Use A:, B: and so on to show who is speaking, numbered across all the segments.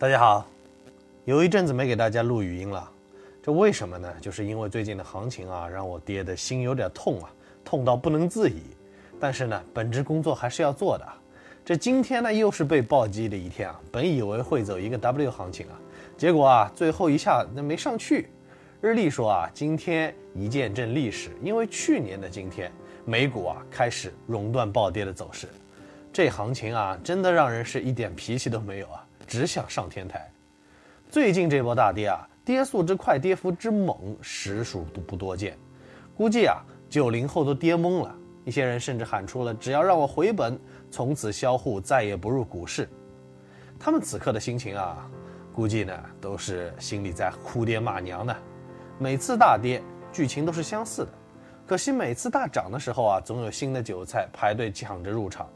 A: 大家好，有一阵子没给大家录语音了，这为什么呢？就是因为最近的行情啊，让我跌的心有点痛啊，痛到不能自已。但是呢，本职工作还是要做的。这今天呢，又是被暴击的一天啊！本以为会走一个 W 行情啊，结果啊，最后一下那没上去。日历说啊，今天一见证历史，因为去年的今天，美股啊开始熔断暴跌的走势。这行情啊，真的让人是一点脾气都没有啊！只想上天台。最近这波大跌啊，跌速之快，跌幅之猛，实属不不多见。估计啊，九零后都跌懵了。一些人甚至喊出了“只要让我回本，从此销户，再也不入股市”。他们此刻的心情啊，估计呢都是心里在哭爹骂娘呢。每次大跌，剧情都是相似的。可惜每次大涨的时候啊，总有新的韭菜排队抢着入场。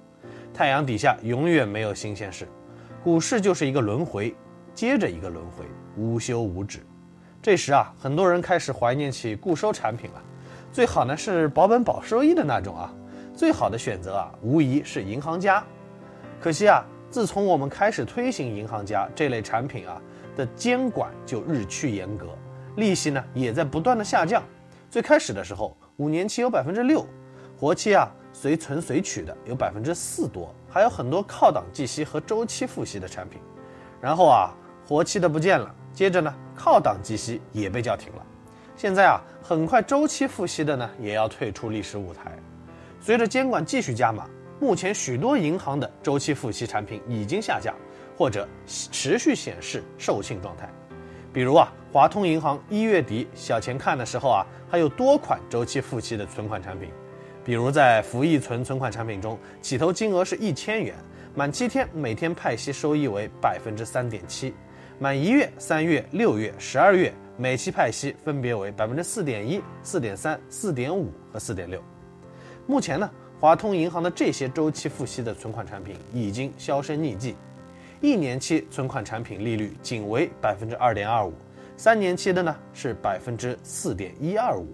A: 太阳底下永远没有新鲜事。股市就是一个轮回，接着一个轮回，无休无止。这时啊，很多人开始怀念起固收产品了，最好呢是保本保收益的那种啊。最好的选择啊，无疑是银行家。可惜啊，自从我们开始推行银行家这类产品啊的监管就日趋严格，利息呢也在不断的下降。最开始的时候，五年期有百分之六，活期啊。随存随取的有百分之四多，还有很多靠档计息和周期付息的产品。然后啊，活期的不见了，接着呢，靠档计息也被叫停了。现在啊，很快周期付息的呢也要退出历史舞台。随着监管继续加码，目前许多银行的周期付息产品已经下架，或者持续显示售罄状态。比如啊，华通银行一月底小钱看的时候啊，还有多款周期付息的存款产品。比如在福益存存款产品中，起投金额是一千元，满七天每天派息收益为百分之三点七，满一月、三月、六月、十二月每期派息分别为百分之四点一、四点三、四点五和四点六。目前呢，华通银行的这些周期付息的存款产品已经销声匿迹，一年期存款产品利率仅为百分之二点二五，三年期的呢是百分之四点一二五，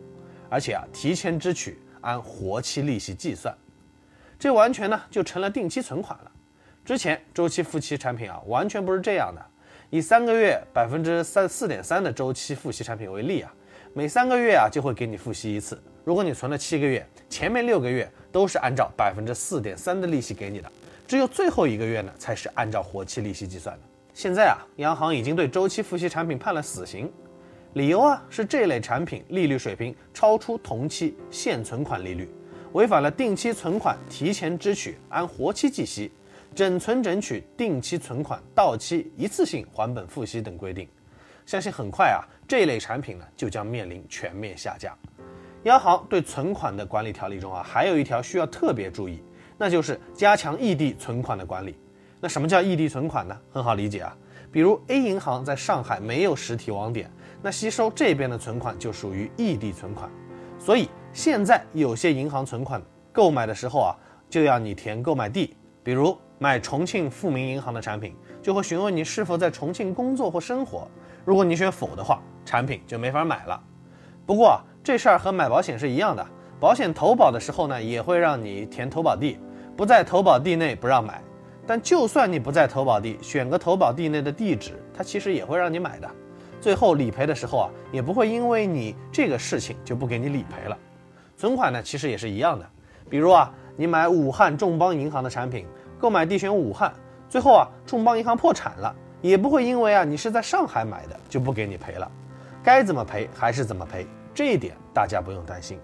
A: 而且啊提前支取。按活期利息计算，这完全呢就成了定期存款了。之前周期付息产品啊，完全不是这样的。以三个月百分之三四点三的周期付息产品为例啊，每三个月啊就会给你付息一次。如果你存了七个月，前面六个月都是按照百分之四点三的利息给你的，只有最后一个月呢才是按照活期利息计算的。现在啊，央行已经对周期付息产品判了死刑。理由啊是这类产品利率水平超出同期现存款利率，违反了定期存款提前支取按活期计息、整存整取定期存款到期一次性还本付息等规定。相信很快啊这类产品呢就将面临全面下架。央行对存款的管理条例中啊还有一条需要特别注意，那就是加强异地存款的管理。那什么叫异地存款呢？很好理解啊，比如 A 银行在上海没有实体网点。那吸收这边的存款就属于异地存款，所以现在有些银行存款购买的时候啊，就要你填购买地，比如买重庆富民银行的产品，就会询问你是否在重庆工作或生活。如果你选否的话，产品就没法买了。不过这事儿和买保险是一样的，保险投保的时候呢，也会让你填投保地，不在投保地内不让买。但就算你不在投保地，选个投保地内的地址，它其实也会让你买的。最后理赔的时候啊，也不会因为你这个事情就不给你理赔了。存款呢，其实也是一样的。比如啊，你买武汉众邦银行的产品，购买地选武汉，最后啊，众邦银行破产了，也不会因为啊你是在上海买的就不给你赔了。该怎么赔还是怎么赔，这一点大家不用担心。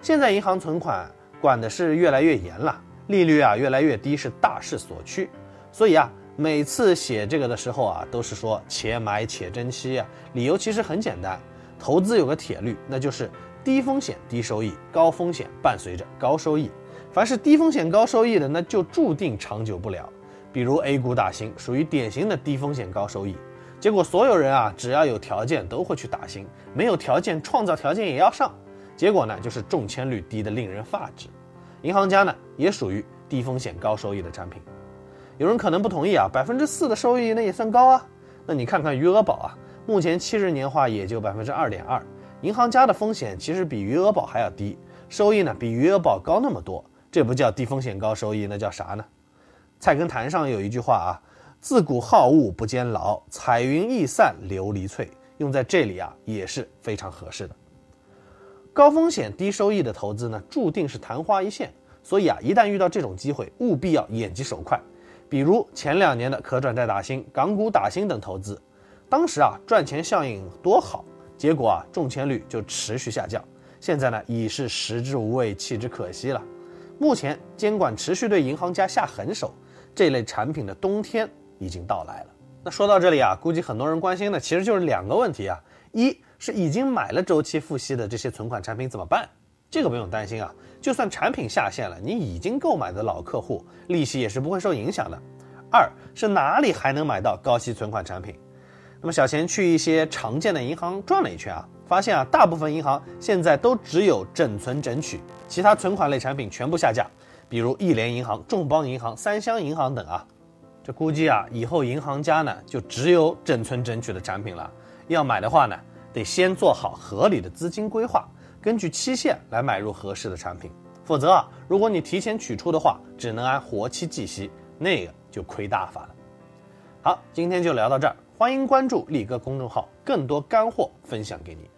A: 现在银行存款管的是越来越严了，利率啊越来越低是大势所趋，所以啊。每次写这个的时候啊，都是说且买且珍惜啊。理由其实很简单，投资有个铁律，那就是低风险低收益，高风险伴随着高收益。凡是低风险高收益的，那就注定长久不了。比如 A 股打新，属于典型的低风险高收益。结果所有人啊，只要有条件都会去打新，没有条件创造条件也要上。结果呢，就是中签率低的令人发指。银行家呢，也属于低风险高收益的产品。有人可能不同意啊，百分之四的收益那也算高啊。那你看看余额宝啊，目前七日年化也就百分之二点二。银行家的风险其实比余额宝还要低，收益呢比余额宝高那么多，这不叫低风险高收益，那叫啥呢？菜根谭上有一句话啊，自古好物不坚牢，彩云易散琉璃脆，用在这里啊也是非常合适的。高风险低收益的投资呢，注定是昙花一现，所以啊，一旦遇到这种机会，务必要眼疾手快。比如前两年的可转债打新、港股打新等投资，当时啊赚钱效应多好，结果啊中签率就持续下降。现在呢已是食之无味，弃之可惜了。目前监管持续对银行家下狠手，这类产品的冬天已经到来了。那说到这里啊，估计很多人关心的其实就是两个问题啊：一是已经买了周期付息的这些存款产品怎么办？这个不用担心啊，就算产品下线了，你已经购买的老客户利息也是不会受影响的。二是哪里还能买到高息存款产品？那么小钱去一些常见的银行转了一圈啊，发现啊，大部分银行现在都只有整存整取，其他存款类产品全部下架，比如亿联银行、众邦银行、三湘银行等啊。这估计啊，以后银行家呢就只有整存整取的产品了。要买的话呢，得先做好合理的资金规划。根据期限来买入合适的产品，否则啊，如果你提前取出的话，只能按活期计息，那个就亏大发了。好，今天就聊到这儿，欢迎关注力哥公众号，更多干货分享给你。